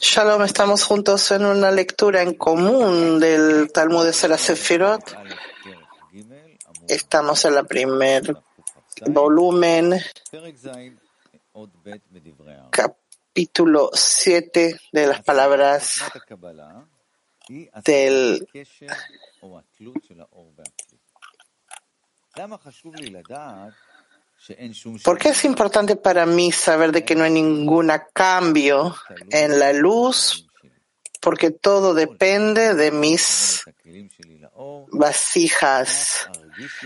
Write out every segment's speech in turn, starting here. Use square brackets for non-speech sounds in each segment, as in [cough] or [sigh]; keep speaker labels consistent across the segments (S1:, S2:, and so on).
S1: Shalom, estamos juntos en una lectura en común del Talmud de Sera Sefirot. Estamos en el primer volumen, capítulo 7 de las palabras del ¿Por qué es importante para mí saber de que no hay ningún cambio en la luz? Porque todo depende de mis vasijas.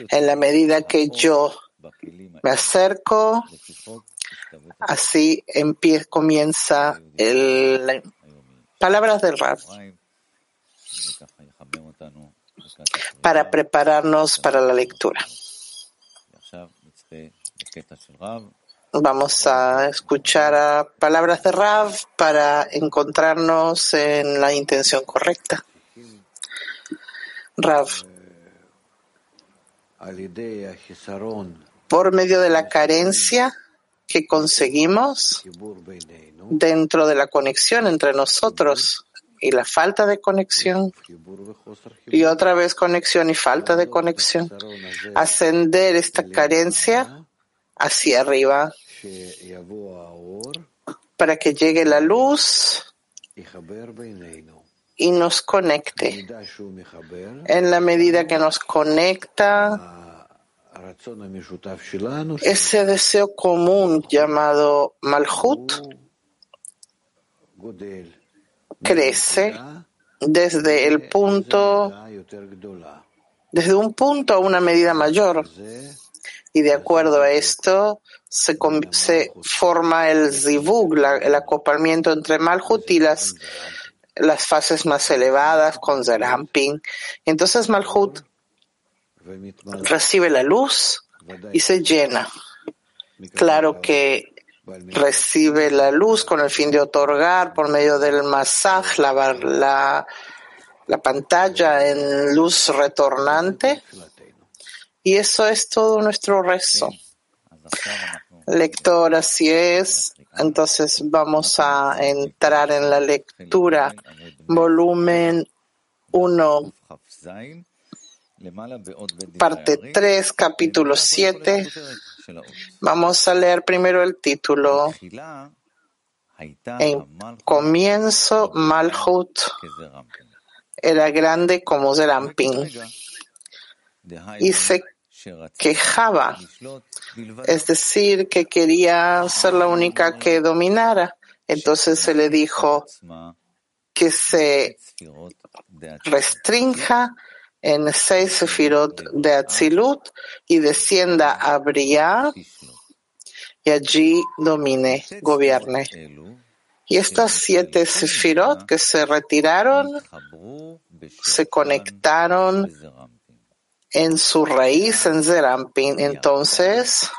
S1: En la medida que yo me acerco, así comienza el, palabras del Rab para prepararnos para la lectura. Vamos a escuchar a palabras de Rav para encontrarnos en la intención correcta. Rav, por medio de la carencia que conseguimos dentro de la conexión entre nosotros y la falta de conexión y otra vez conexión y falta de conexión, ascender esta carencia hacia arriba para que llegue la luz y nos conecte. En la medida que nos conecta, ese deseo común llamado Malhut crece desde el punto, desde un punto a una medida mayor. Y de acuerdo a esto, se, se forma el zivug, el acoplamiento entre Malhut y las, las fases más elevadas con Zeramping. Entonces Malhut recibe la luz y se llena. Claro que recibe la luz con el fin de otorgar por medio del masaj la, la, la pantalla en luz retornante. Y eso es todo nuestro rezo. Lector, así es. Entonces vamos a entrar en la lectura. Volumen 1, parte 3, capítulo 7. Vamos a leer primero el título. En comienzo, Malhut era grande como Zerampin y se quejaba, es decir, que quería ser la única que dominara. Entonces se le dijo que se restrinja en seis sefirot de Atzilut y descienda a Briah y allí domine, gobierne. Y estas siete sefirot que se retiraron se conectaron en su raíz en Zerampin. Entonces,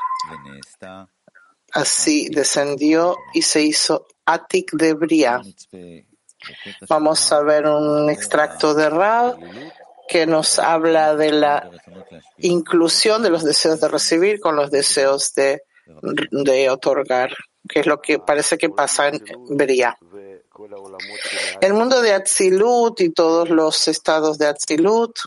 S1: así descendió y se hizo Atik de Bria. Vamos a ver un extracto de Rab que nos habla de la inclusión de los deseos de recibir con los deseos de, de otorgar, que es lo que parece que pasa en Beria. El mundo de Atzilut y todos los estados de Atzilut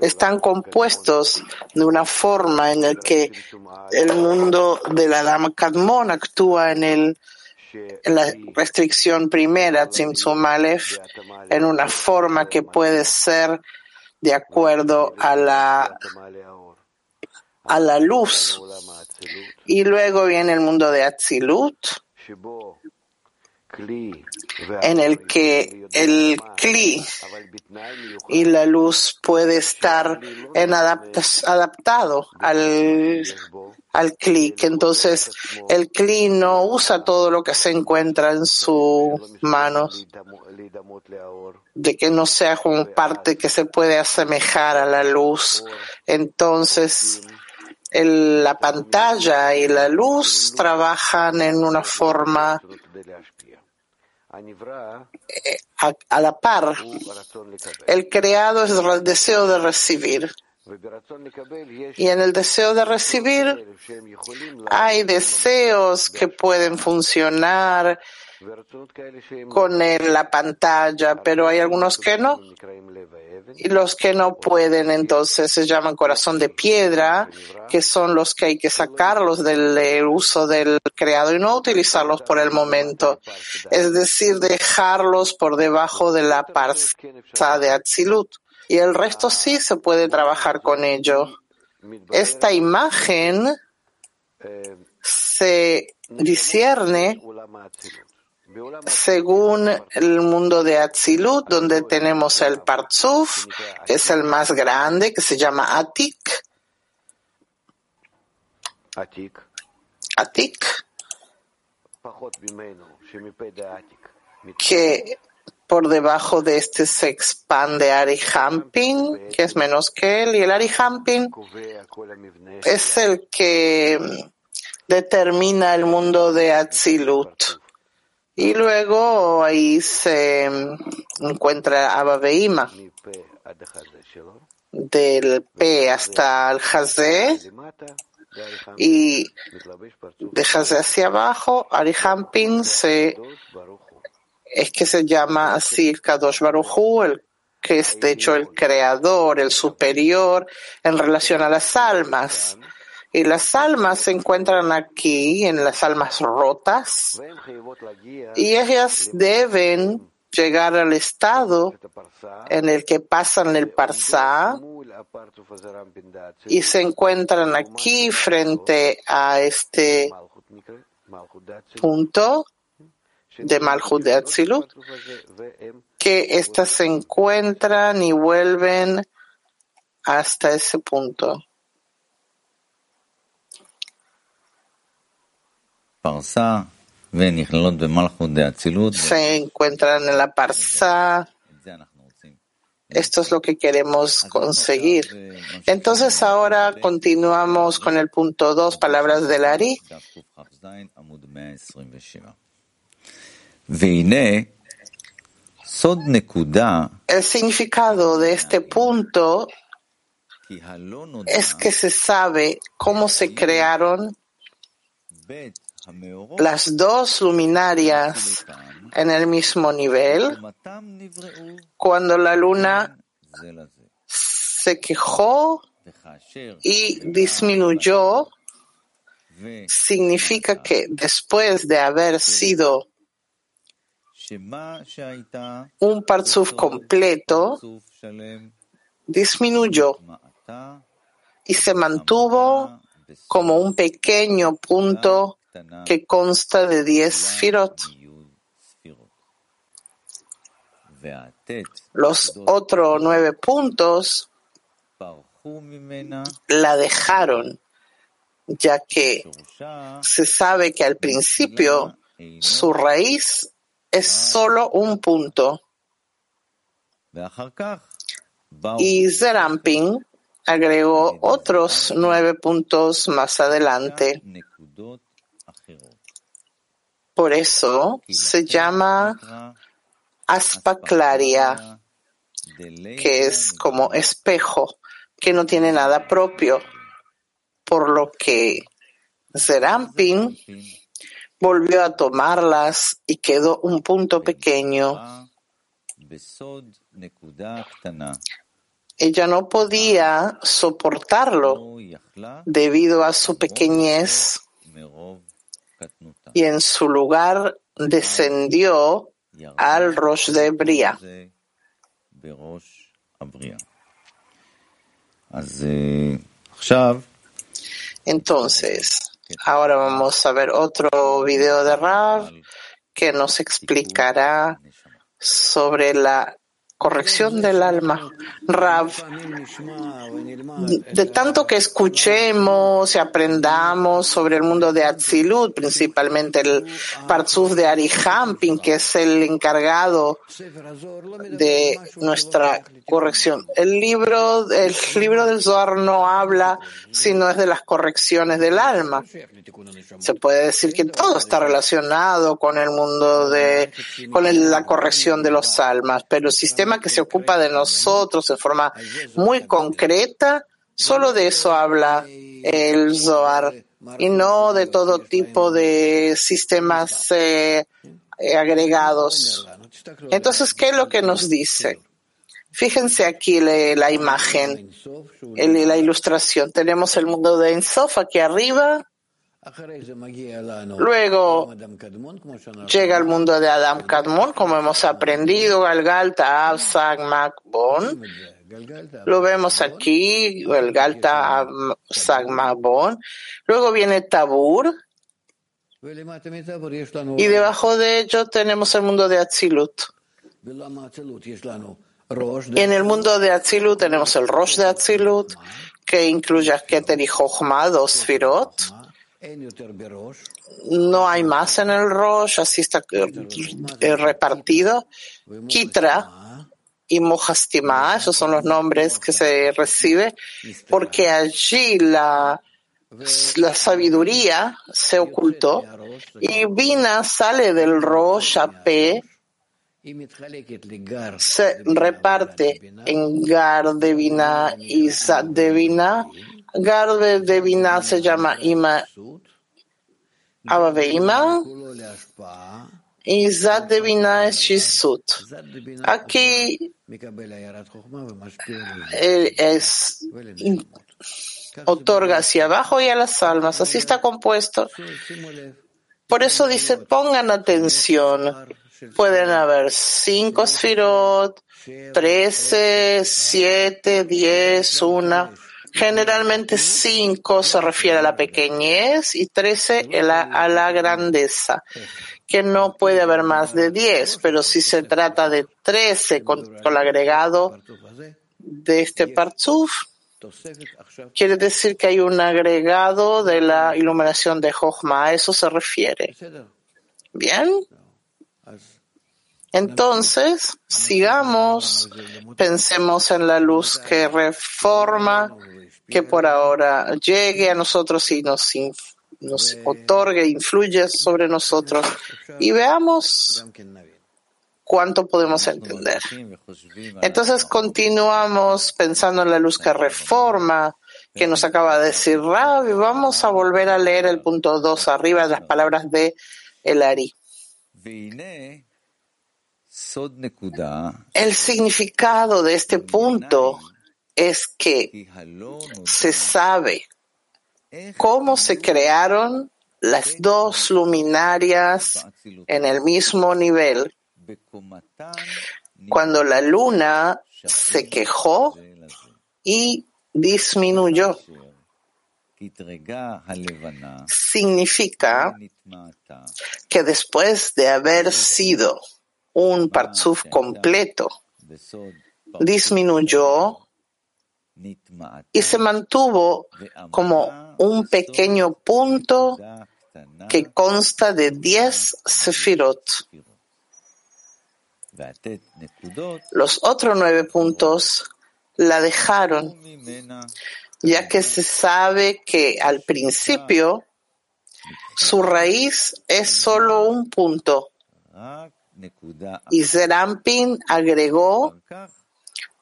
S1: están compuestos de una forma en la que el mundo de la Dama Kadmon actúa en el en la restricción primera, Tzimtzum en una forma que puede ser de acuerdo a la, a la luz. Y luego viene el mundo de Atzilut, en el que el Kli y la luz puede estar en adaptado al, al Kli, entonces el Kli no usa todo lo que se encuentra en sus manos, de que no sea como parte que se puede asemejar a la luz. Entonces, la pantalla y la luz trabajan en una forma a, la par. El creado es el deseo de recibir. Y en el deseo de recibir hay deseos que pueden funcionar con la pantalla, pero hay algunos que no. Y los que no pueden, entonces se llaman corazón de piedra, que son los que hay que sacarlos del uso del creado y no utilizarlos por el momento. Es decir, dejarlos por debajo de la parsa de Atzilut. Y el resto sí se puede trabajar con ello. Esta imagen se discierne según el mundo de Atzilut, donde tenemos el Partzuf, que es el más grande, que se llama Atik. Atik. Que por debajo de este se expande Arihampin, que es menos que él, y el Arihampin es el que determina el mundo de Atzilut. Y luego ahí se encuentra Abba Beima, del P hasta el Hazé, y de Hazé hacia abajo, Arihampin se, es que se llama así el Kadosh Baruchu, el que es de hecho el creador, el superior en relación a las almas. Y las almas se encuentran aquí, en las almas rotas, y ellas deben llegar al estado en el que pasan el parsá y se encuentran aquí frente a este punto de Malhut que éstas se encuentran y vuelven hasta ese punto. Se encuentran en la Parsa. Esto es lo que queremos conseguir. Entonces ahora continuamos con el punto 2, palabras del Ari. El significado de este punto es que se sabe cómo se crearon las dos luminarias en el mismo nivel, cuando la luna se quejó y disminuyó, significa que después de haber sido un parzuf completo, disminuyó y se mantuvo como un pequeño punto que consta de diez firot. Los otros nueve puntos la dejaron, ya que se sabe que al principio su raíz es solo un punto. Y Zeramping agregó otros nueve puntos más adelante. Por eso se llama aspaclaria, que es como espejo, que no tiene nada propio, por lo que Zerampin volvió a tomarlas y quedó un punto pequeño. Ella no podía soportarlo debido a su pequeñez y en su lugar descendió al Rosh de Bria. Entonces, ahora vamos a ver otro video de Rav que nos explicará sobre la corrección del alma. Rav, de tanto que escuchemos y aprendamos sobre el mundo de Atzilut, principalmente el Parzuf de Ari Hampin, que es el encargado de nuestra corrección. El libro, el libro del Zohar no habla sino es de las correcciones del alma. Se puede decir que todo está relacionado con el mundo de, con la corrección de los almas, pero el sistema que se ocupa de nosotros de forma muy concreta Solo de eso habla el Zohar y no de todo tipo de sistemas eh, agregados. Entonces, ¿qué es lo que nos dice? Fíjense aquí la imagen, la ilustración. Tenemos el mundo de Ensof aquí arriba. Luego llega el mundo de Adam Kadmon, como hemos aprendido, Galgalta, Avsag, Makbon. Lo vemos aquí, el Galta, Avsag, Makbon. Luego viene Tabur. Y debajo de ello tenemos el mundo de Atzilut. Y en el mundo de Atzilut tenemos el Rosh de Atzilut, que incluye a Keter y Jochma, dos Firot. No hay más en el Rosh, así está eh, repartido. Kitra y Mohastima, esos son los nombres que se recibe, porque allí la, la sabiduría se ocultó y Vina sale del Rosh P se reparte en Gar de Vina y Zad de Vina. Gar de Vina se llama Ima Abaveima y Zad de Vina es Shizut. Aquí es, otorga hacia abajo y a las almas. Así está compuesto. Por eso dice, pongan atención pueden haber cinco sfirot, trece, siete, diez, una. Generalmente cinco se refiere a la pequeñez y trece a la, grandeza, que no puede haber más de diez, pero si se trata de trece con, el agregado de este partzuf, quiere decir que hay un agregado de la iluminación de Jochma, a eso se refiere. ¿Bien? Entonces, sigamos, pensemos en la luz que reforma, que por ahora llegue a nosotros y nos, nos otorgue, influye sobre nosotros y veamos cuánto podemos entender. Entonces continuamos pensando en la luz que reforma, que nos acaba de decir Rabi. Vamos a volver a leer el punto 2 arriba, las palabras de El Ari. El significado de este punto es que se sabe cómo se crearon las dos luminarias en el mismo nivel. Cuando la luna se quejó y disminuyó. Significa que después de haber sido un parzuf completo, disminuyó y se mantuvo como un pequeño punto que consta de diez sefirot. Los otros nueve puntos la dejaron, ya que se sabe que al principio su raíz es solo un punto. Y Zerampin agregó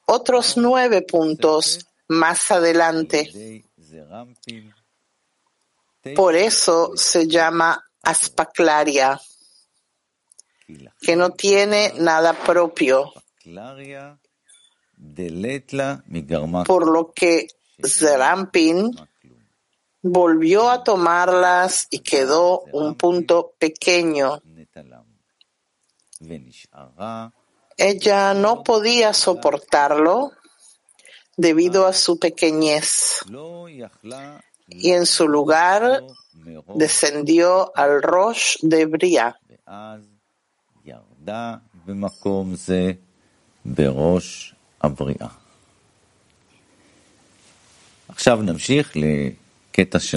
S1: otros nueve puntos más adelante. Por eso se llama aspaclaria, que no tiene nada propio. Por lo que Zerampin volvió a tomarlas y quedó un punto pequeño. Ella no podía soportarlo debido a su pequeñez y en su lugar descendió al Rosh de Bria.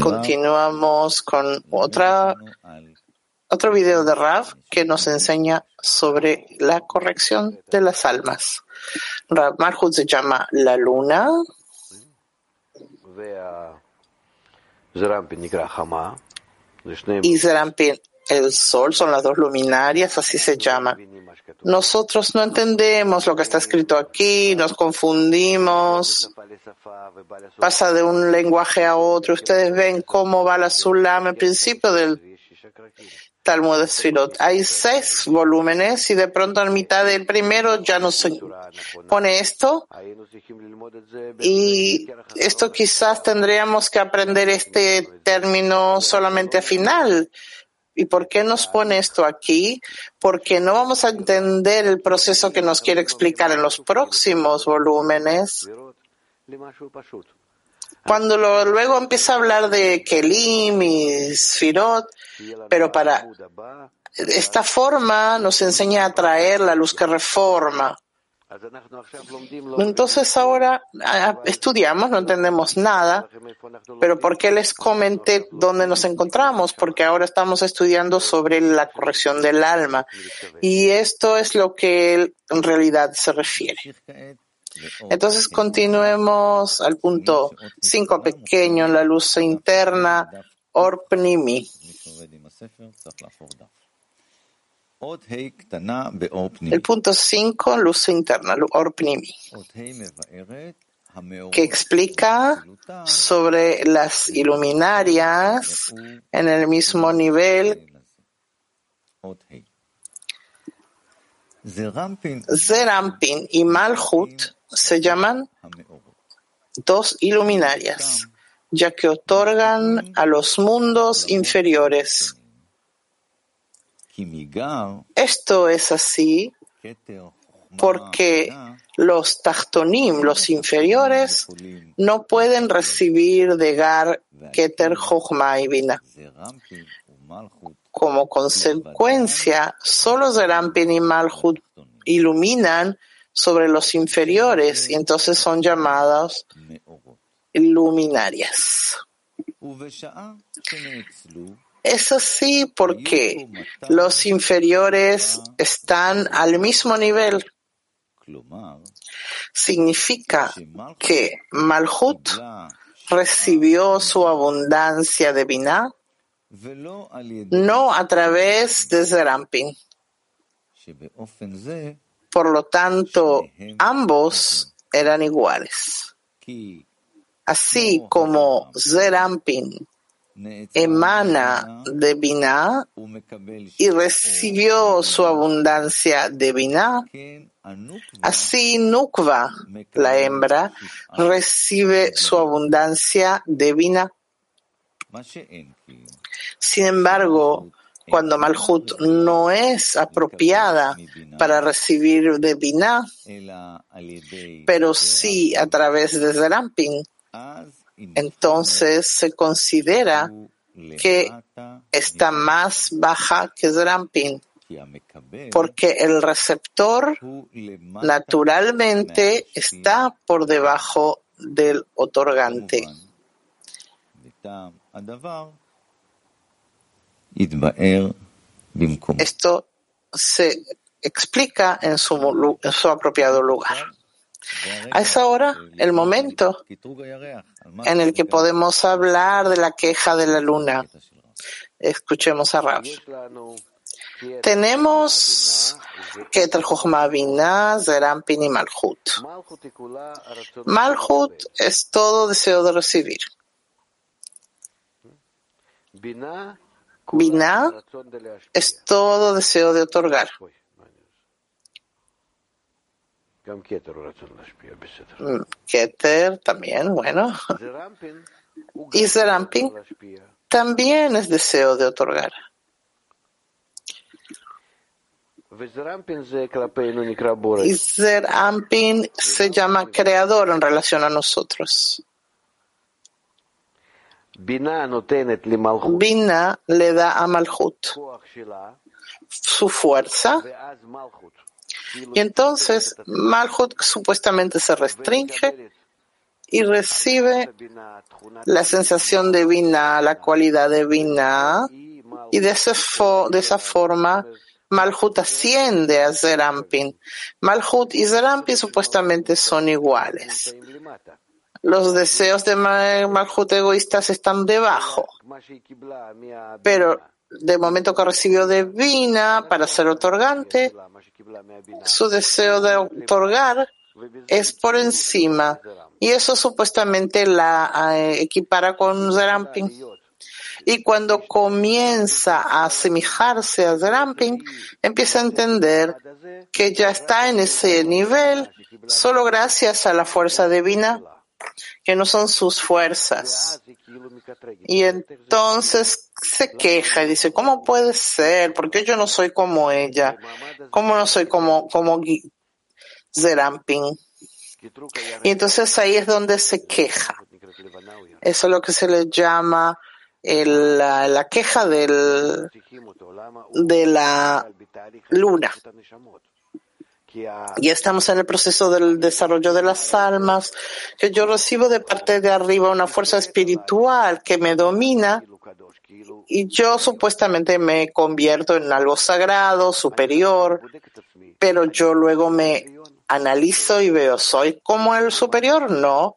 S1: Continuamos con otra otro video de Rav que nos enseña sobre la corrección de las almas. Rav Marhut se llama La Luna. Y Zerampin el sol, son las dos luminarias, así se llaman. Nosotros no entendemos lo que está escrito aquí, nos confundimos, pasa de un lenguaje a otro. Ustedes ven cómo va la Sulam, el principio del Talmud de. Hay seis volúmenes y de pronto en mitad del primero ya no se pone esto. Y esto quizás tendríamos que aprender este término solamente a final. ¿Y por qué nos pone esto aquí? Porque no vamos a entender el proceso que nos quiere explicar en los próximos volúmenes. Cuando luego empieza a hablar de Kelim y Sfirot, pero para esta forma nos enseña a traer la luz que reforma. Entonces ahora estudiamos, no entendemos nada, pero ¿por qué les comenté dónde nos encontramos? Porque ahora estamos estudiando sobre la corrección del alma y esto es lo que en realidad se refiere. Entonces continuemos al punto 5 pequeño, la luz interna, Orpnimi. El punto 5, luz interna, Orpnimi, que explica sobre las iluminarias en el mismo nivel. Zerampin y Malhut se llaman dos iluminarias, ya que otorgan a los mundos inferiores esto es así porque los tachtonim, los inferiores, no pueden recibir de Gar, Keter, Jochma y Bina. Como consecuencia, solo Zerampin y Malhut iluminan sobre los inferiores y entonces son llamadas luminarias. Es así porque los inferiores están al mismo nivel. Significa que Malhut recibió su abundancia de Binah no a través de Zerampin. Por lo tanto, ambos eran iguales. Así como Zerampin emana de Binah y recibió su abundancia de Binah, así Nukva, la hembra, recibe su abundancia de Binah. Sin embargo, cuando Malhut no es apropiada para recibir de Binah, pero sí a través de Zerampin, entonces se considera que está más baja que Zerampin, porque el receptor naturalmente está por debajo del otorgante. Esto se explica en su, en su apropiado lugar. Es ahora el momento en el que podemos hablar de la queja de la luna. Escuchemos a Rav. Tenemos Keter Jochma Binah, Zerampin y Malhut. Malhut es todo deseo de recibir. Binah es todo deseo de otorgar. Keter mm, también, bueno. Y Zerampin [laughs] también es deseo de otorgar. Y Zerampin se llama creador en relación a nosotros. Bina le da a Malhut. Su fuerza y entonces Malhut supuestamente se restringe y recibe la sensación de Binah, la cualidad de Binah, y de, de esa forma Malhut asciende a Zerampin. Malhut y Zerampin supuestamente son iguales. Los deseos de Malhut egoístas están debajo, pero de momento que recibió de Vina para ser otorgante, su deseo de otorgar es por encima y eso supuestamente la eh, equipara con Zerampin. Y cuando comienza a asemejarse a Zerampin, empieza a entender que ya está en ese nivel solo gracias a la fuerza divina, que no son sus fuerzas. Y entonces se queja y dice, ¿cómo puede ser? ¿Por qué yo no soy como ella? ¿Cómo no soy como, como Zerampin? Y entonces ahí es donde se queja. Eso es lo que se le llama la, la, queja del, de la luna. Ya estamos en el proceso del desarrollo de las almas, que yo recibo de parte de arriba una fuerza espiritual que me domina y yo supuestamente me convierto en algo sagrado, superior, pero yo luego me analizo y veo, ¿soy como el superior? No.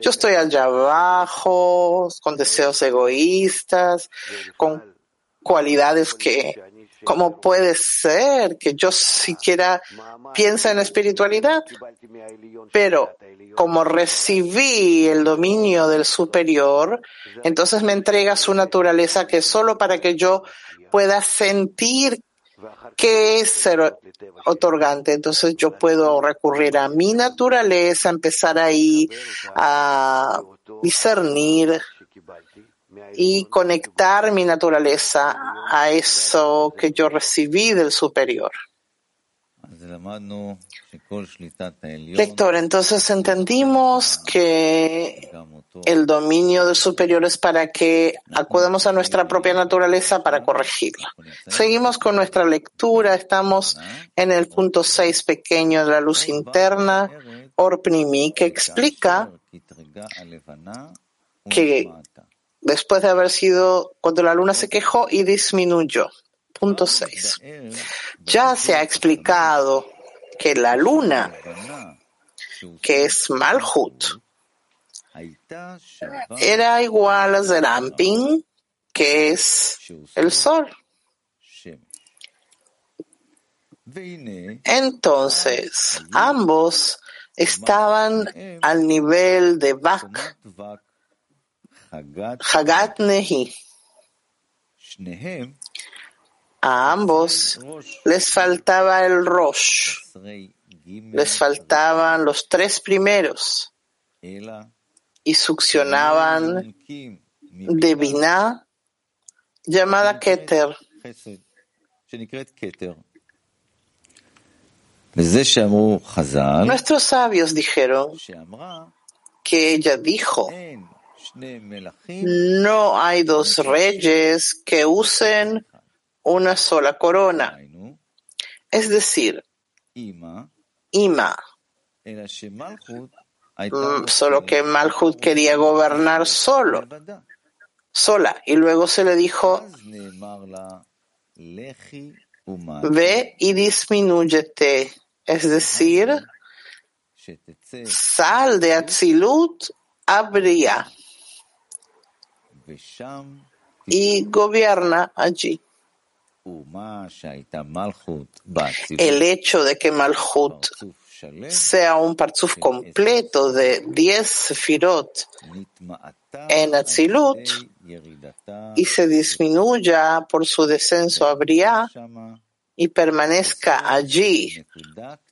S1: Yo estoy allá abajo, con deseos egoístas, con cualidades que, ¿cómo puede ser que yo siquiera piense en espiritualidad? Pero como recibí el dominio del superior, entonces me entrega su naturaleza que solo para que yo pueda sentir que es ser otorgante. Entonces yo puedo recurrir a mi naturaleza, empezar ahí a discernir y conectar mi naturaleza a eso que yo recibí del superior. Lector, entonces entendimos que el dominio del superior es para que acudamos a nuestra propia naturaleza para corregirla. Seguimos con nuestra lectura, estamos en el punto 6 pequeño de la luz interna, Orpnimi, que explica que después de haber sido cuando la luna se quejó y disminuyó. Punto 6. Ya se ha explicado que la luna, que es Malhut, era igual a Zerampin, que es el sol. Entonces, ambos estaban al nivel de Bak, Hagat Nehi. A ambos les faltaba el Rosh, les faltaban los tres primeros y succionaban de Binah llamada Keter. Nuestros sabios dijeron que ella dijo, no hay dos reyes que usen una sola corona. Es decir, Ima, mm, solo que Malhut quería gobernar solo, sola, y luego se le dijo, ve y disminúyete, es decir, sal de Atzilut a y gobierna allí. El hecho de que Malhut sea un parzuf completo de 10 sefirot en Atzilut y se disminuya por su descenso a Briah y permanezca allí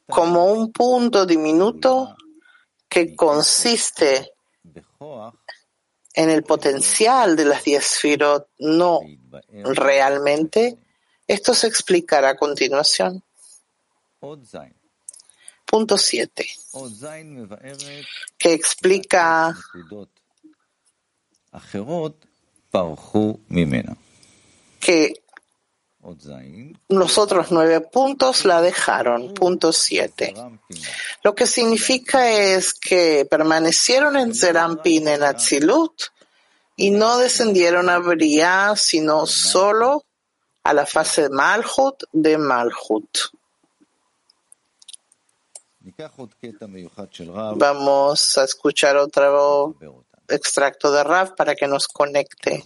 S1: como un punto diminuto que consiste en el potencial de las 10 sefirot, no realmente esto se explicará a continuación. Punto 7. Que explica que los otros nueve puntos la dejaron. Punto 7. Lo que significa es que permanecieron en Zerampin en Atzilut y no descendieron a Briah, sino solo a la fase Malhut de Malhut. Vamos a escuchar otro extracto de Rav para que nos conecte.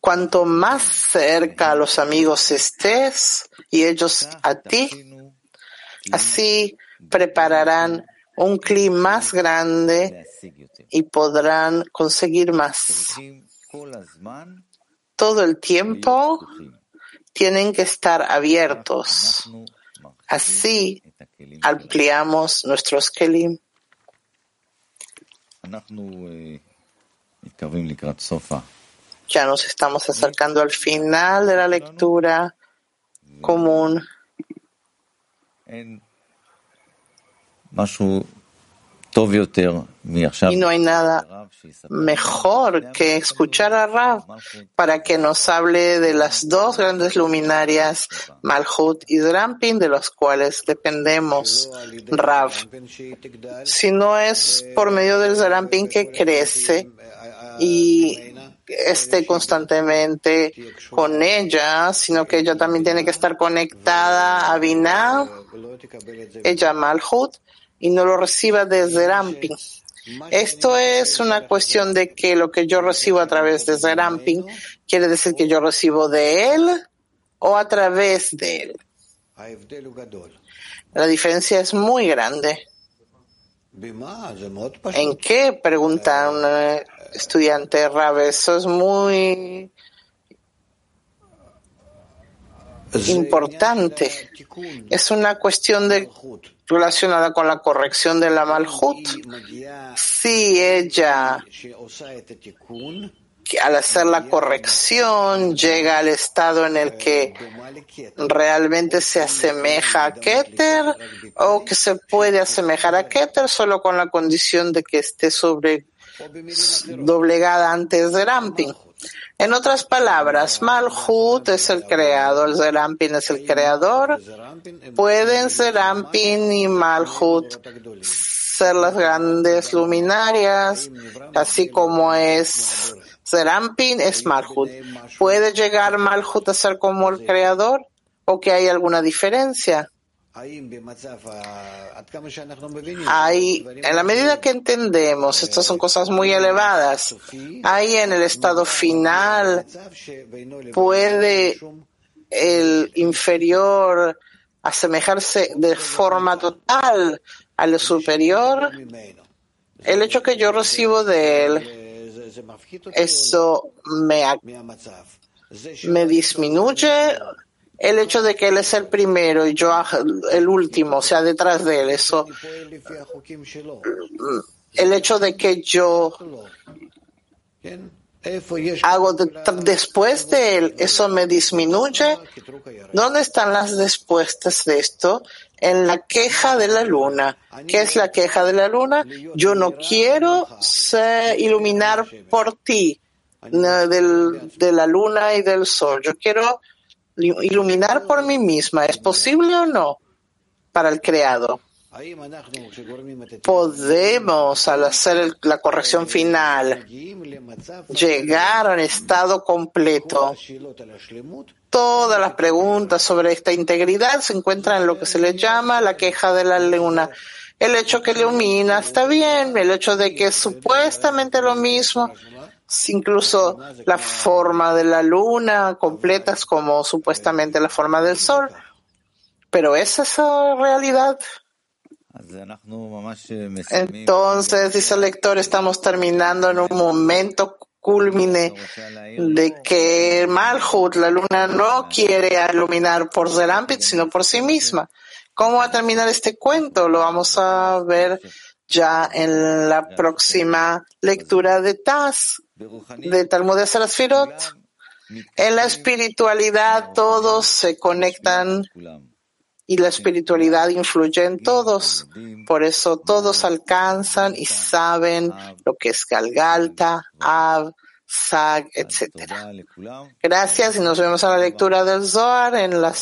S1: Cuanto más cerca a los amigos estés y ellos a ti, así prepararán un clima más grande y podrán conseguir más. Todo el tiempo tienen que estar abiertos. Así ampliamos nuestros kelim. Ya nos estamos acercando al final de la lectura común. Y no hay nada mejor que escuchar a Rav para que nos hable de las dos grandes luminarias, Malhut y Zerampin, de los cuales dependemos, Rav. Si no es por medio del Zerampin que crece y esté constantemente con ella, sino que ella también tiene que estar conectada a Binah, ella Malhut, y no lo reciba desde Ramping. Esto es una cuestión de que lo que yo recibo a través de Ramping quiere decir que yo recibo de él o a través de él. La diferencia es muy grande. ¿En qué? Pregunta un estudiante Rabe. Eso es muy importante. Es una cuestión de relacionada con la corrección de la Malhut. Si ella, al hacer la corrección, llega al estado en el que realmente se asemeja a Keter, o que se puede asemejar a Keter solo con la condición de que esté sobre doblegada antes de Ramping. En otras palabras, Malhut es el creador, Zerampin es el creador. Pueden Zerampin y Malhut ser las grandes luminarias, así como es Zerampin es Malhut. ¿Puede llegar Malhut a ser como el creador o que hay alguna diferencia? Hay, en la medida que entendemos, estas son cosas muy elevadas, ahí en el estado final puede el inferior asemejarse de forma total al superior. El hecho que yo recibo de él, eso me, me disminuye el hecho de que él es el primero y yo el último, o sea, detrás de él, eso, el hecho de que yo hago después de él, eso me disminuye. ¿Dónde están las respuestas de esto? En la queja de la luna. ¿Qué es la queja de la luna? Yo no quiero iluminar por ti de la luna y del sol. Yo quiero iluminar por mí misma. ¿Es posible o no para el creado? Podemos, al hacer la corrección final, llegar al estado completo. Todas las preguntas sobre esta integridad se encuentran en lo que se le llama la queja de la luna. El hecho que ilumina está bien, el hecho de que es supuestamente lo mismo, incluso la forma de la luna completas como supuestamente la forma del sol. Pero ¿es esa realidad? Entonces, dice el lector, estamos terminando en un momento culmine de que Malhut, la luna, no quiere iluminar por Zerampit, sino por sí misma. ¿Cómo va a terminar este cuento? Lo vamos a ver ya en la próxima lectura de Taz de Talmud de Sarasfirot. En la espiritualidad todos se conectan y la espiritualidad influye en todos. Por eso todos alcanzan y saben lo que es Galgalta, Av, Sag, etc. Gracias y nos vemos a la lectura del Zohar en las